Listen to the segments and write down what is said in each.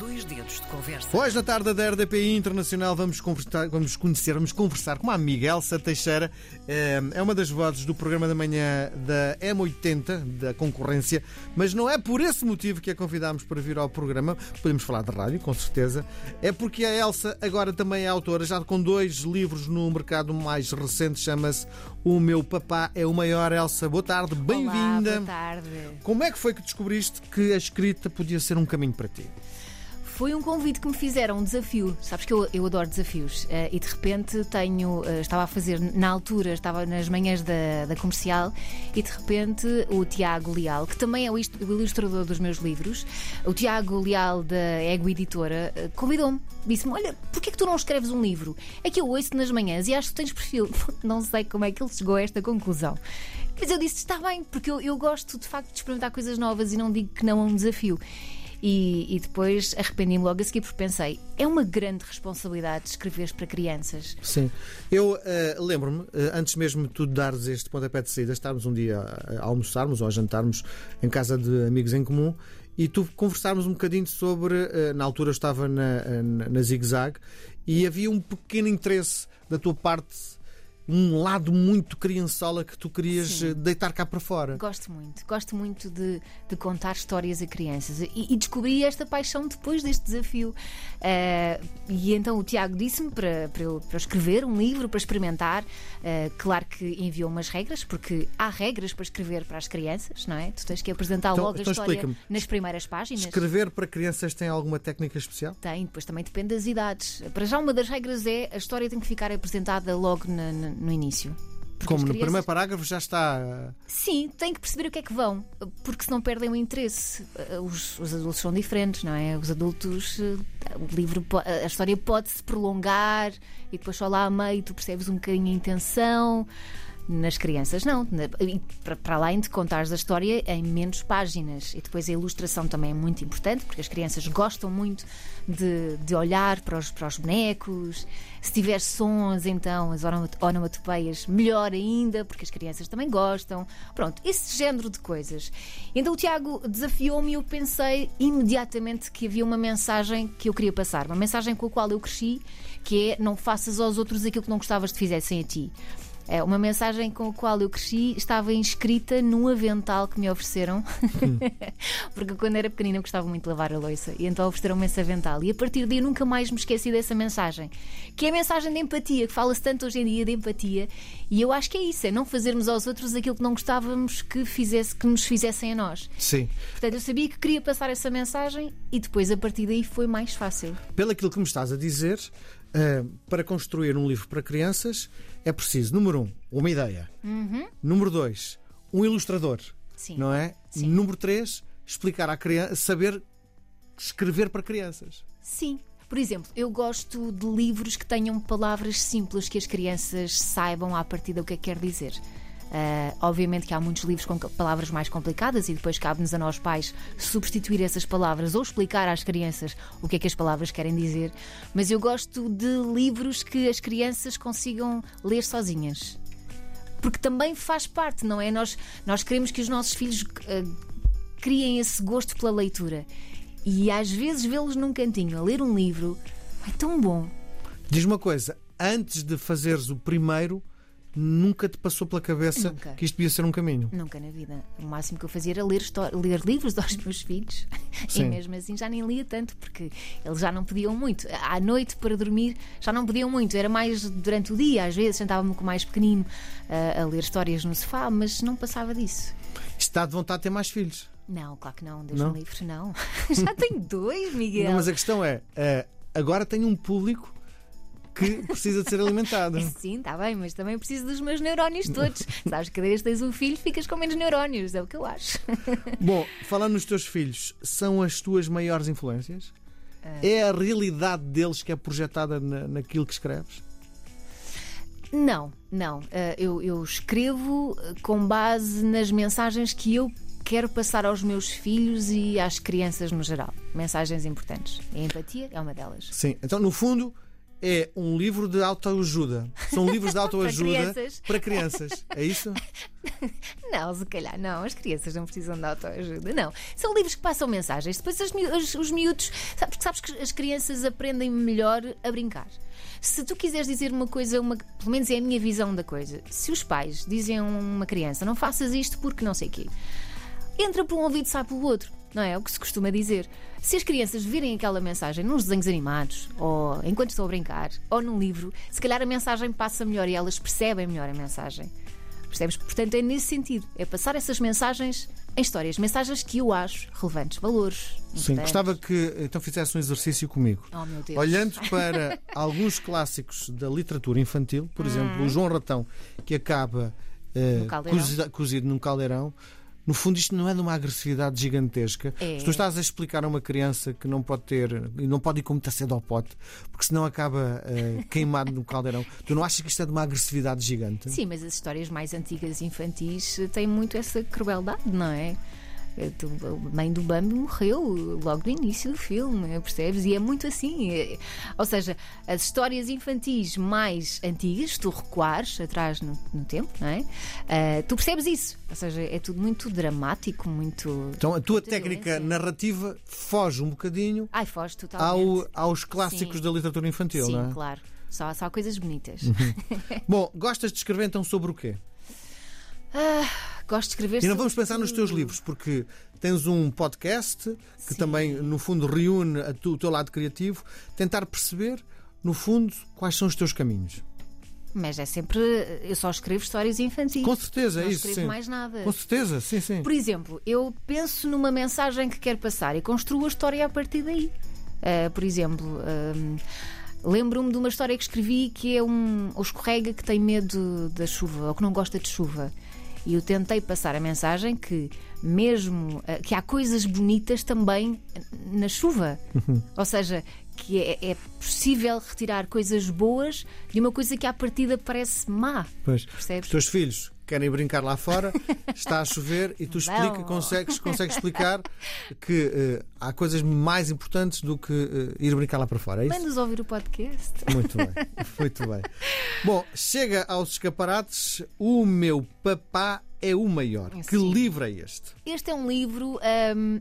dois dedos de conversa. Hoje, na tarde da RDPI Internacional, vamos, conversar, vamos conhecer, vamos conversar com a amiga Elsa Teixeira. É, é uma das vozes do programa da manhã da M80, da concorrência, mas não é por esse motivo que a convidámos para vir ao programa. Podemos falar de rádio, com certeza. É porque a Elsa agora também é autora, já com dois livros no mercado mais recente, chama-se O Meu Papá é o Maior. Elsa, boa tarde, bem-vinda. Boa tarde. Como é que foi que descobriste que a escrita podia ser um caminho para ti? Foi um convite que me fizeram, um desafio. Sabes que eu, eu adoro desafios. Uh, e de repente tenho. Uh, estava a fazer, na altura, estava nas manhãs da, da comercial, e de repente o Tiago Leal, que também é o, o ilustrador dos meus livros, o Tiago Leal da Ego Editora, uh, convidou-me. Disse-me: Olha, porquê que tu não escreves um livro? É que eu ouço nas manhãs e acho que tens perfil. não sei como é que ele chegou a esta conclusão. Mas eu disse: Está bem, porque eu, eu gosto de facto de experimentar coisas novas e não digo que não é um desafio. E, e depois arrependi-me logo a seguir porque pensei, é uma grande responsabilidade escrever para crianças. Sim. Eu uh, lembro-me, uh, antes mesmo de tu dares este pontapé de saída, estarmos um dia a, almoçarmos ou a jantarmos em casa de amigos em comum e tu conversarmos um bocadinho sobre. Uh, na altura eu estava na, na, na Zig Zag e havia um pequeno interesse da tua parte um lado muito criançola que tu querias Sim. Eh, deitar cá para fora. Gosto muito, gosto muito de, de contar histórias a crianças e, e, descobri esta paixão depois deste desafio. Uh, e então o Tiago disse-me para, para, eu, para escrever um livro, para experimentar. Uh, claro que enviou umas regras, porque há regras para escrever para as crianças, não é? Tu tens que apresentar então, logo então a história nas primeiras páginas. Escrever para crianças tem alguma técnica especial? Tem, depois também depende das idades. Para já, uma das regras é a história tem que ficar apresentada logo na, na no início. Porque Como no crianças... primeiro parágrafo já está. Sim, tem que perceber o que é que vão, porque senão perdem o interesse. Os, os adultos são diferentes, não é? Os adultos, o livro, a história pode-se prolongar e depois só lá a meio tu percebes um bocadinho a intenção. Nas crianças, não. Para além de contares a história em menos páginas. E depois a ilustração também é muito importante, porque as crianças gostam muito de, de olhar para os, para os bonecos. Se tiver sons, então, as onomatopeias, melhor ainda, porque as crianças também gostam. Pronto, esse género de coisas. Então o Tiago desafiou-me e eu pensei imediatamente que havia uma mensagem que eu queria passar. Uma mensagem com a qual eu cresci, que é não faças aos outros aquilo que não gostavas de fizessem a ti. É uma mensagem com a qual eu cresci estava inscrita num avental que me ofereceram, hum. porque quando era pequenina eu gostava muito de lavar a louça e então ofereceram-me esse avental. E a partir daí nunca mais me esqueci dessa mensagem, que é a mensagem de empatia, que fala-se tanto hoje em dia de empatia. E eu acho que é isso, é não fazermos aos outros aquilo que não gostávamos que, fizesse, que nos fizessem a nós. Sim. Portanto, eu sabia que queria passar essa mensagem e depois a partir daí foi mais fácil. Pelo aquilo que me estás a dizer, Uh, para construir um livro para crianças é preciso, número um, uma ideia. Uhum. Número dois, um ilustrador. Sim. Não é? Sim. Número três, explicar à criança, saber escrever para crianças. Sim. Por exemplo, eu gosto de livros que tenham palavras simples que as crianças saibam à partida o que é que quer dizer. Uh, obviamente que há muitos livros com palavras mais complicadas e depois cabe-nos a nós pais substituir essas palavras ou explicar às crianças o que é que as palavras querem dizer. Mas eu gosto de livros que as crianças consigam ler sozinhas. Porque também faz parte, não é? Nós, nós queremos que os nossos filhos uh, criem esse gosto pela leitura. E às vezes vê-los num cantinho a ler um livro é tão bom. Diz uma coisa, antes de fazeres o primeiro, nunca te passou pela cabeça nunca. que isto devia ser um caminho? Nunca na vida. O máximo que eu fazia era ler, ler livros aos meus filhos. Sim. E mesmo assim já nem lia tanto, porque eles já não podiam muito. À noite, para dormir, já não podiam muito. Era mais durante o dia, às vezes, sentava-me com o mais pequenino uh, a ler histórias no sofá, mas não passava disso. Está de vontade de ter mais filhos? Não, claro que não. Deus não? livre, não. já tenho dois, Miguel. Não, mas a questão é, uh, agora tenho um público que precisa de ser alimentado. Sim, está bem, mas também preciso dos meus neurónios todos. Sabes que cada vez tens um filho, ficas com menos neurónios, é o que eu acho. Bom, falando nos teus filhos, são as tuas maiores influências? Uh... É a realidade deles que é projetada na, naquilo que escreves? Não, não. Uh, eu, eu escrevo com base nas mensagens que eu quero passar aos meus filhos e às crianças no geral. Mensagens importantes. A empatia é uma delas. Sim, então no fundo é um livro de autoajuda. São livros de autoajuda para, crianças. para crianças. É isso? Não, se calhar não, as crianças não precisam de autoajuda, não. São livros que passam mensagens. Depois as, os, os miúdos, sabes, sabes que as crianças aprendem melhor a brincar. Se tu quiseres dizer uma coisa, uma, pelo menos é a minha visão da coisa, se os pais dizem a uma criança não faças isto porque não sei o quê, entra por um ouvido e sai pelo outro. Não é? é o que se costuma dizer. Se as crianças virem aquela mensagem nos desenhos animados, ou enquanto estão a brincar, ou num livro, se calhar a mensagem passa melhor e elas percebem melhor a mensagem. Percebes? Portanto, é nesse sentido. É passar essas mensagens em histórias. Mensagens que eu acho relevantes, valores. Sim, gostava que então fizesse um exercício comigo. Oh, meu Deus. Olhando para alguns clássicos da literatura infantil, por exemplo, o João Ratão, que acaba cozido, cozido num caldeirão. No fundo, isto não é de uma agressividade gigantesca. É. Se tu estás a explicar a uma criança que não pode ter, e não pode ir com muita cedo ao pote, porque senão acaba uh, queimado no caldeirão, tu não achas que isto é de uma agressividade gigante? Sim, mas as histórias mais antigas infantis têm muito essa crueldade, não é? A mãe do Bambi morreu logo no início do filme, percebes? E é muito assim. É, ou seja, as histórias infantis mais antigas, tu recuares atrás no, no tempo, não é? Uh, tu percebes isso. Ou seja, é tudo muito dramático, muito. Então a tua técnica violência. narrativa foge um bocadinho Ai, foge totalmente. Ao, aos clássicos Sim. da literatura infantil, Sim, não é? claro. Só, só coisas bonitas. Uhum. Bom, gostas de escrever então sobre o quê? Ah Gosto de escrever E não vamos pensar nos teus livros, porque tens um podcast que Sim. também, no fundo, reúne tu, o teu lado criativo, tentar perceber, no fundo, quais são os teus caminhos. Mas é sempre. Eu só escrevo histórias infantis. Com certeza, não é isso. Não escrevo sim. mais nada. Com certeza, sim, sim. Por exemplo, eu penso numa mensagem que quero passar e construo a história a partir daí. Uh, por exemplo. Um, Lembro-me de uma história que escrevi que é um, o escorrega que tem medo da chuva ou que não gosta de chuva. E eu tentei passar a mensagem que, mesmo eh, que há coisas bonitas também na chuva. Uhum. Ou seja, que é, é, possível retirar coisas boas de uma coisa que à partida parece má. Pois. Percebes? Os teus filhos querem brincar lá fora, está a chover e tu explica, consegues, consegues explicar que uh, há coisas mais importantes do que uh, ir brincar lá para fora. É Manda-nos ouvir o podcast. Muito bem, muito bem. Bom, chega aos escaparates. O meu papá é o maior. Sim. Que livro é este? Este é um livro. Um,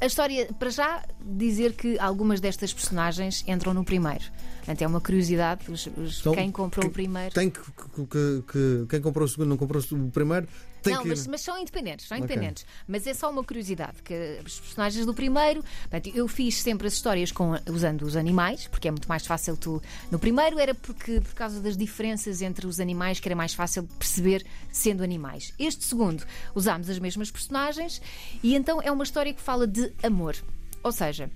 a história, para já, dizer que algumas destas personagens entram no primeiro. Portanto, é uma curiosidade. Os, os, então, quem comprou que, o primeiro. Tem que, que, que, Quem comprou o segundo não comprou o primeiro. Tem não, que... mas, mas, são independentes, são independentes. Okay. Mas é só uma curiosidade que os personagens do primeiro. Portanto, eu fiz sempre as histórias com, usando os animais, porque é muito mais fácil tu. No primeiro era porque por causa das diferenças entre os animais que era mais fácil perceber sendo animais. Este segundo usámos as mesmas personagens e então é uma história que fala de amor. Ou seja,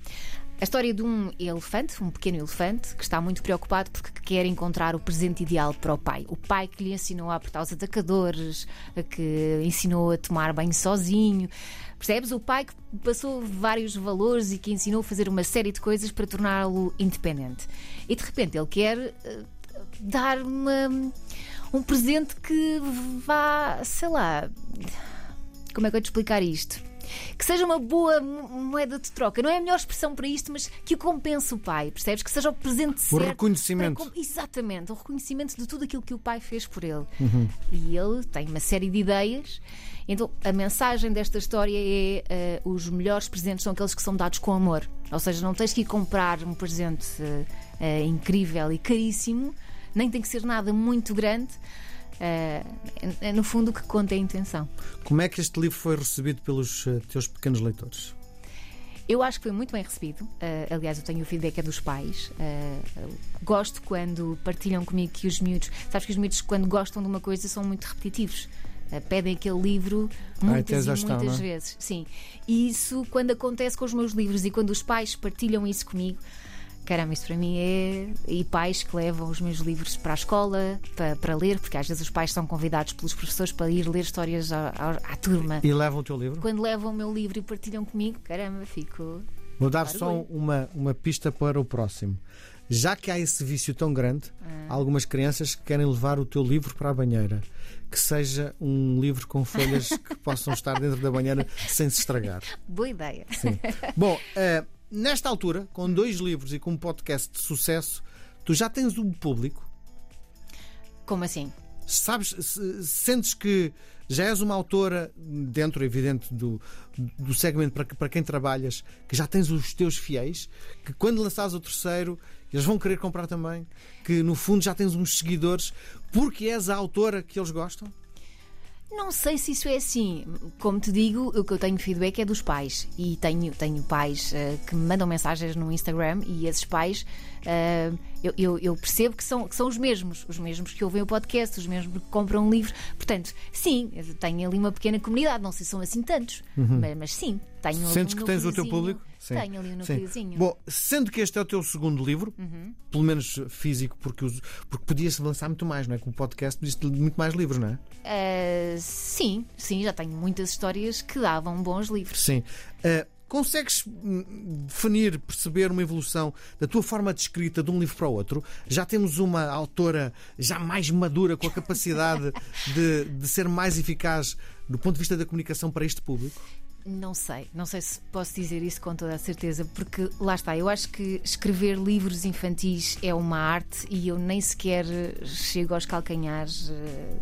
a história de um elefante, um pequeno elefante, que está muito preocupado porque quer encontrar o presente ideal para o pai. O pai que lhe ensinou a apertar os atacadores, que ensinou a tomar banho sozinho. Percebes? O pai que passou vários valores e que ensinou a fazer uma série de coisas para torná-lo independente. E de repente ele quer uh, dar uma, um presente que vá, sei lá. Como é que eu te explicar isto? Que seja uma boa moeda de troca. Não é a melhor expressão para isto, mas que o compense o pai, percebes? Que seja o presente certo. O reconhecimento. Para... Exatamente, o reconhecimento de tudo aquilo que o pai fez por ele. Uhum. E ele tem uma série de ideias. Então, a mensagem desta história é uh, os melhores presentes são aqueles que são dados com amor. Ou seja, não tens que ir comprar um presente uh, uh, incrível e caríssimo, nem tem que ser nada muito grande é, é, no fundo, o que conta é a intenção. Como é que este livro foi recebido pelos uh, teus pequenos leitores? Eu acho que foi muito bem recebido. Uh, aliás, eu tenho o feedback é dos pais. Uh, gosto quando partilham comigo que os miúdos. Sabes que os miúdos, quando gostam de uma coisa, são muito repetitivos. Uh, pedem aquele livro muitas ah, e muitas é? vezes. Sim. E isso, quando acontece com os meus livros e quando os pais partilham isso comigo, caramba, isso para mim é. E pais que levam os meus livros para a escola para, para ler, porque às vezes os pais são convidados pelos professores para ir ler histórias à, à, à turma. E levam o teu livro? Quando levam o meu livro e partilham comigo, caramba, fico. Vou dar só uma, uma pista para o próximo. Já que há esse vício tão grande, ah. há algumas crianças que querem levar o teu livro para a banheira. Que seja um livro com folhas que possam estar dentro da banheira sem se estragar. Boa ideia. Sim. Bom, uh, nesta altura, com dois livros e com um podcast de sucesso, tu já tens um público? Como assim? Sabes, sentes que Já és uma autora, dentro, evidente, do, do segmento para, para quem trabalhas, que já tens os teus fiéis, que quando lançares o terceiro, eles vão querer comprar também, que no fundo já tens uns seguidores, porque és a autora que eles gostam? Não sei se isso é assim. Como te digo, o que eu tenho feedback é dos pais. E tenho, tenho pais uh, que me mandam mensagens no Instagram e esses pais uh, eu, eu, eu, percebo que são, que são os mesmos, os mesmos que ouvem o podcast, os mesmos que compram livros. Portanto, sim, tenho ali uma pequena comunidade, não sei se são assim tantos, uhum. mas, mas, sim, tenho Sentes que tens o teu público? Sim. Tenho ali um núcleozinho. Bom, sendo que este é o teu segundo livro, uhum. pelo menos físico, porque, porque podia-se lançar muito mais, não é? Com o podcast podia-se muito mais livros, não é? Uh, sim, sim, já tenho muitas histórias que davam bons livros. Sim. Uh, Consegues hum, definir, perceber uma evolução da tua forma de escrita de um livro para o outro? Já temos uma autora já mais madura, com a capacidade de, de ser mais eficaz do ponto de vista da comunicação para este público? Não sei, não sei se posso dizer isso com toda a certeza, porque lá está, eu acho que escrever livros infantis é uma arte e eu nem sequer chego aos calcanhares eh,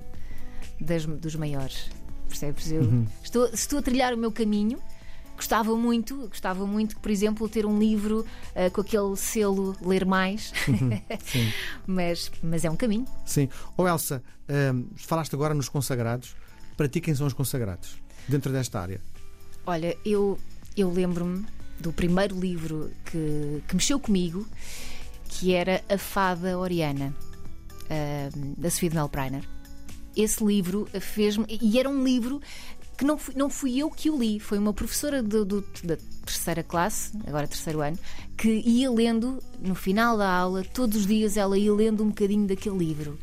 das, dos maiores. Percebes? Eu uhum. estou, estou a trilhar o meu caminho. Gostava muito, gostava muito, por exemplo, ter um livro uh, com aquele selo Ler Mais, uhum. mas, mas é um caminho. Sim. Ou oh, Elsa, uh, falaste agora nos consagrados. Para ti, quem são os consagrados dentro desta área? Olha, eu, eu lembro-me do primeiro livro que, que mexeu comigo, que era A Fada Oriana, uh, da Sofia de. Esse livro fez-me. E era um livro que não fui, não fui eu que o li, foi uma professora do, do, da terceira classe, agora terceiro ano, que ia lendo, no final da aula, todos os dias ela ia lendo um bocadinho daquele livro.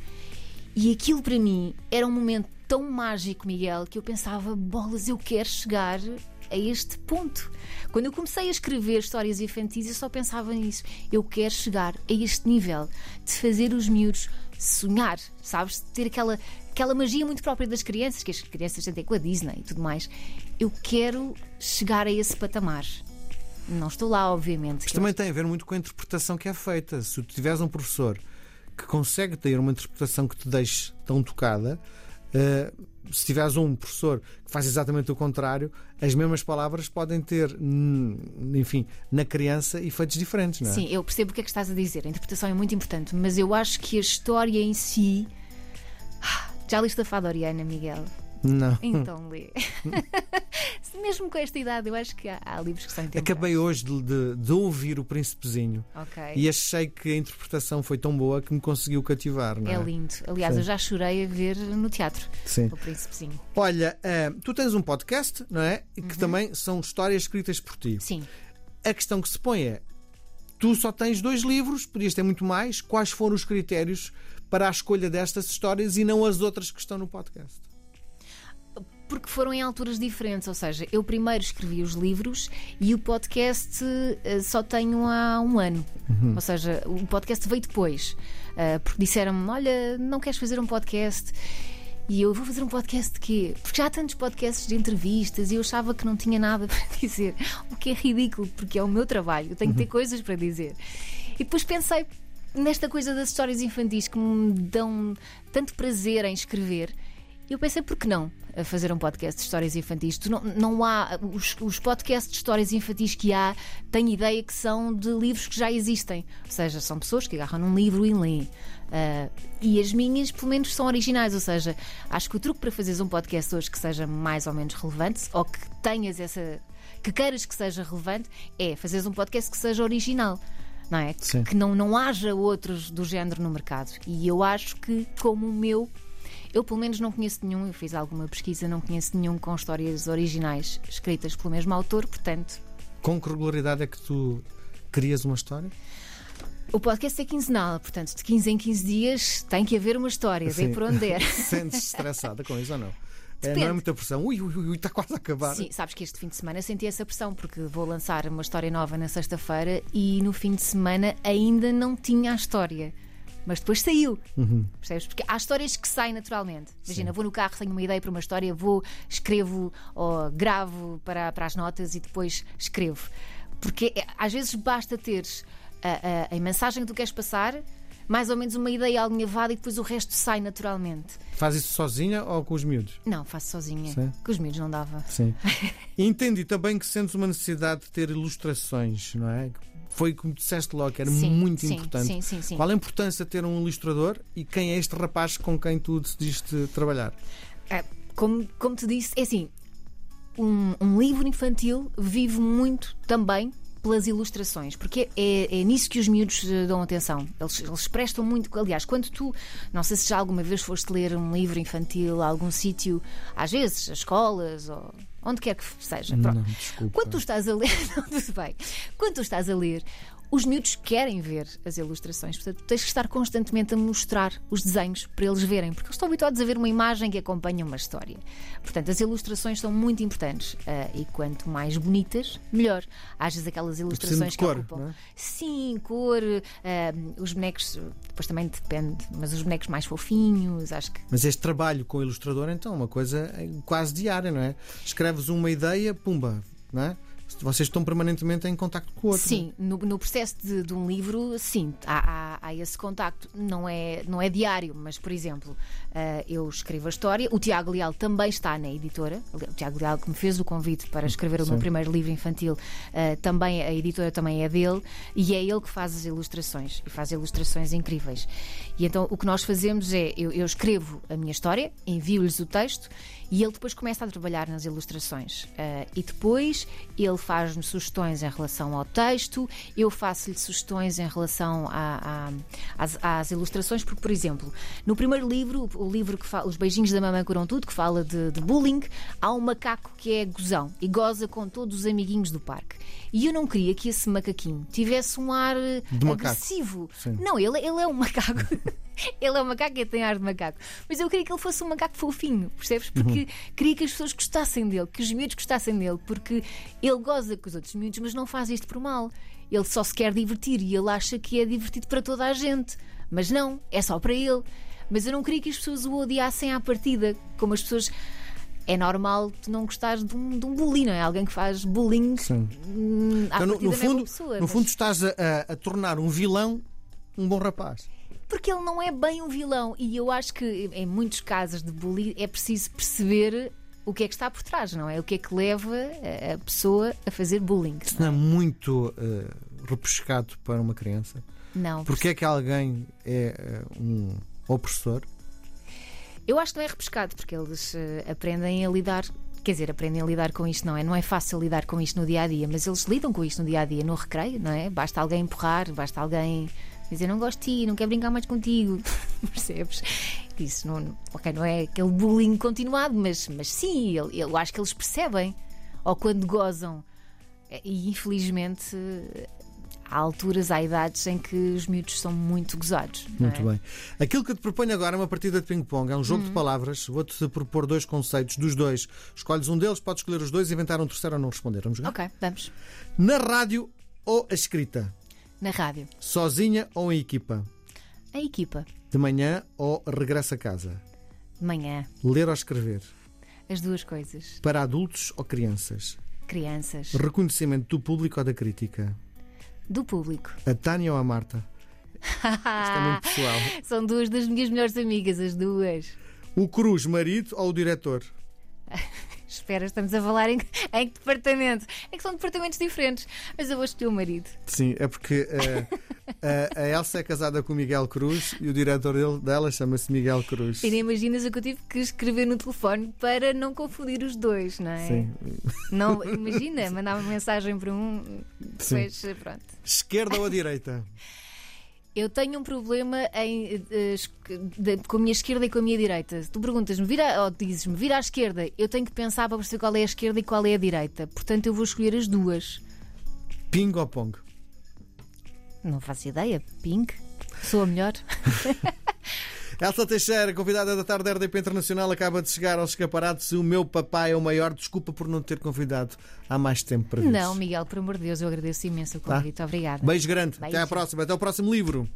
E aquilo para mim era um momento tão mágico, Miguel, que eu pensava: bolas, eu quero chegar a este ponto. Quando eu comecei a escrever histórias infantis, eu só pensava nisso. Eu quero chegar a este nível de fazer os miúdos sonhar, sabes? Ter aquela, aquela magia muito própria das crianças, que as crianças têm com a Disney e tudo mais. Eu quero chegar a esse patamar. Não estou lá, obviamente. Mas também tem a ver muito com a interpretação que é feita. Se tu tiveres um professor que consegue ter uma interpretação que te deixe tão tocada, uh, se tiveres um professor que faz exatamente o contrário, as mesmas palavras podem ter, enfim, na criança efeitos diferentes, não é? Sim, eu percebo o que é que estás a dizer. A interpretação é muito importante, mas eu acho que a história em si. Já liste a Fada Oriana, Miguel? Não. Então lê. Mesmo com esta idade, eu acho que há, há livros que são interessantes. Acabei hoje de, de, de, ouvir o Príncipezinho okay. e achei que a interpretação foi tão boa que me conseguiu cativar. Não é? é lindo. Aliás, Sim. eu já chorei a ver no teatro Sim. o Príncipezinho. Olha, uh, tu tens um podcast, não é? Que uhum. também são histórias escritas por ti. Sim. A questão que se põe é: tu só tens dois livros, podias ter muito mais. Quais foram os critérios para a escolha destas histórias e não as outras que estão no podcast? Porque foram em alturas diferentes. Ou seja, eu primeiro escrevi os livros e o podcast uh, só tenho há um ano. Uhum. Ou seja, o podcast veio depois. Uh, porque disseram-me: Olha, não queres fazer um podcast? E eu vou fazer um podcast de quê? Porque já há tantos podcasts de entrevistas e eu achava que não tinha nada para dizer. O que é ridículo, porque é o meu trabalho, eu tenho que ter uhum. coisas para dizer. E depois pensei nesta coisa das histórias infantis que me dão tanto prazer em escrever eu pensei, por que não fazer um podcast de histórias infantis? Tu não, não há. Os, os podcasts de histórias infantis que há, tenho ideia que são de livros que já existem. Ou seja, são pessoas que agarram num livro e leem. Uh, e as minhas, pelo menos, são originais. Ou seja, acho que o truque para fazeres um podcast hoje que seja mais ou menos relevante, ou que tenhas essa. que queiras que seja relevante, é fazeres um podcast que seja original não é? Sim. Que não, não haja outros do género no mercado. E eu acho que, como o meu, eu, pelo menos, não conheço nenhum, eu fiz alguma pesquisa, não conheço nenhum com histórias originais escritas pelo mesmo autor, portanto. Com que regularidade é que tu crias uma história? O podcast é quinzenal, portanto, de 15 em 15 dias tem que haver uma história, vem por onde der. Sentes estressada com isso ou não? É, não é muita pressão. Ui, ui, ui, está quase a acabar. Sim, sabes que este fim de semana senti essa pressão, porque vou lançar uma história nova na sexta-feira e no fim de semana ainda não tinha a história mas depois saiu. Uhum. Percebes? Porque há histórias que saem naturalmente. Imagina, Sim. vou no carro, tenho uma ideia para uma história, vou, escrevo ou gravo para, para as notas e depois escrevo. Porque é, às vezes basta teres a, a, a mensagem que tu queres passar, mais ou menos uma ideia alinhavada e depois o resto sai naturalmente. Faz isso sozinha ou com os miúdos? Não, faço sozinha. Sim. Com os miúdos não dava. Sim. Entendi também que sentes uma necessidade de ter ilustrações, não é? Foi como disseste logo, que era Sim, muito sim, importante. Sim, sim, sim. Qual a importância de ter um ilustrador e quem é este rapaz com quem tu decidiste trabalhar? É, como, como te disse, é assim: um, um livro infantil vive muito também pelas ilustrações, porque é, é nisso que os miúdos eh, dão atenção. Eles, eles prestam muito. Aliás, quando tu, não sei se já alguma vez foste ler um livro infantil a algum sítio, às vezes, as escolas ou onde quer que seja. Pronto. Não, desculpa. Quando tu estás a ler, não, tudo bem. Quando tu estás a ler, os miúdos querem ver as ilustrações, portanto, tens que estar constantemente a mostrar os desenhos para eles verem, porque eles estão habituados a ver uma imagem que acompanha uma história. Portanto, as ilustrações são muito importantes ah, e quanto mais bonitas, melhor. Às vezes aquelas ilustrações de que cor, ocupam. é? Sim, cor, ah, os bonecos, depois também depende, mas os bonecos mais fofinhos, acho que Mas este trabalho com o ilustrador, então, é uma coisa quase diária, não é? Escreves uma ideia, pumba, não é? Vocês estão permanentemente em contacto com o outro. Sim, no, no processo de, de um livro, sim, há, há- há esse contacto. Não é, não é diário, mas, por exemplo, ah, eu escrevo a história. O Tiago Leal também está na editora. O Tiago Leal que me fez o convite para escrever o meu Sim. primeiro livro infantil, ah, também a editora também é dele e é ele que faz as ilustrações e faz ilustrações incríveis. E então o que nós fazemos é eu, eu escrevo a minha história, envio-lhes o texto e ele depois começa a trabalhar nas ilustrações. Ah, e depois ele faz-me sugestões em relação ao texto, eu faço-lhe sugestões em relação a- a- às, às ilustrações, porque, por exemplo, no primeiro livro, o livro que fala, Os Beijinhos da Mamãe Curam Tudo, que fala de, de bullying, há um macaco que é gozão e goza com todos os amiguinhos do parque. E eu não queria que esse macaquinho tivesse um ar eh, De macaco. agressivo. Não, ele, ele é um macaco. ele é um macaco e tem ar de macaco. Mas eu queria que ele fosse um macaco fofinho, percebes? Porque queria que as pessoas gostassem dele, que os miúdos gostassem dele, porque ele goza com os outros miúdos, mas não faz isto por mal. Ele só se quer divertir e ele acha que é divertido para toda a gente. Mas não, é só para ele. Mas eu não queria que as pessoas o odiassem à partida, como as pessoas. É normal tu não gostares de um, de um bullying, não é? Alguém que faz bullying Sim. hum, à Então, no, no não é fundo, pessoa. no mas- fundo estás a, a- a tornar um vilão um bom rapaz. Porque ele não é bem um vilão. E eu acho que em muitos casos de bullying é preciso perceber o que é que está por trás, não é? O que é que leva a- pessoa a fazer bullying. Isso não é muito eh, repescado para uma criança? Não, Porquê é que alguém é eh, um opressor? eu acho que não é repescado, porque eles eh, aprendem a lidar. Quer dizer, aprendem a lidar com isto, não é? Não é fácil lidar com isto no dia a dia, mas eles lidam com isto no dia a dia, no recreio, não é? Basta alguém empurrar, basta alguém dizer não gosto de ti, não quero brincar mais contigo, percebes? Isso não, ok, não é aquele bullying continuado, mas, mas sim, eu, eu acho que eles percebem, ou quando gozam, Eh, e infelizmente há alturas, há idades em que os miúdos são muito gozados. não Muito é? bem. Aquilo que eu te proponho agora é uma partida de ping-pong. É um jogo de Uhum. palavras. Vou-te propor dois conceitos dos dois. Escolhes um deles, podes escolher os dois e inventar um terceiro ou não responder. Vamos jogar? Ok, vamos. Na rádio ou a escrita? Na rádio. Sozinha ou em equipa? A equipa. De manhã ou regresso a casa? De manhã. Ler ou escrever? As duas coisas. Para adultos ou crianças? Crianças. Reconhecimento do público ou da crítica? Do público. A Tânia ou a Marta? Isto é muito pessoal. São duas das minhas melhores amigas, as duas. O Cruz, marido ou o diretor? Espera, estamos a falar em, em que departamento? É que são departamentos diferentes. Mas eu vou escolher o marido. Sim, é porque eh, a, a Elsa é casada com o Miguel Cruz e o diretor dele, dela chama-se Miguel Cruz. E nem imaginas o que eu tive que escrever no telefone para não confundir os dois, não é? Sim. Não, imagina, mandava uma mensagem para um, Sim. depois pronto. Esquerda ou a direita? Eu tenho um problema em, eh, es- de- com a minha esquerda e com a minha direita. Tu perguntas-me, vira, ou dizes-me, vira à esquerda, eu tenho que pensar para perceber qual é a esquerda e qual é a direita. Portanto, eu vou escolher as duas. Ping ou pong? Não faço ideia. Pink? Sou a melhor? Elsa Teixeira, convidada da tarde da RDP Internacional, acaba de chegar aos escaparates. O meu papai é o maior. Desculpa por não ter convidado há mais tempo para ver. Não, Miguel, por amor de Deus, eu agradeço imenso o convite. Obrigada. Beijo grande. Até à Beijo. próxima. Até o próximo livro.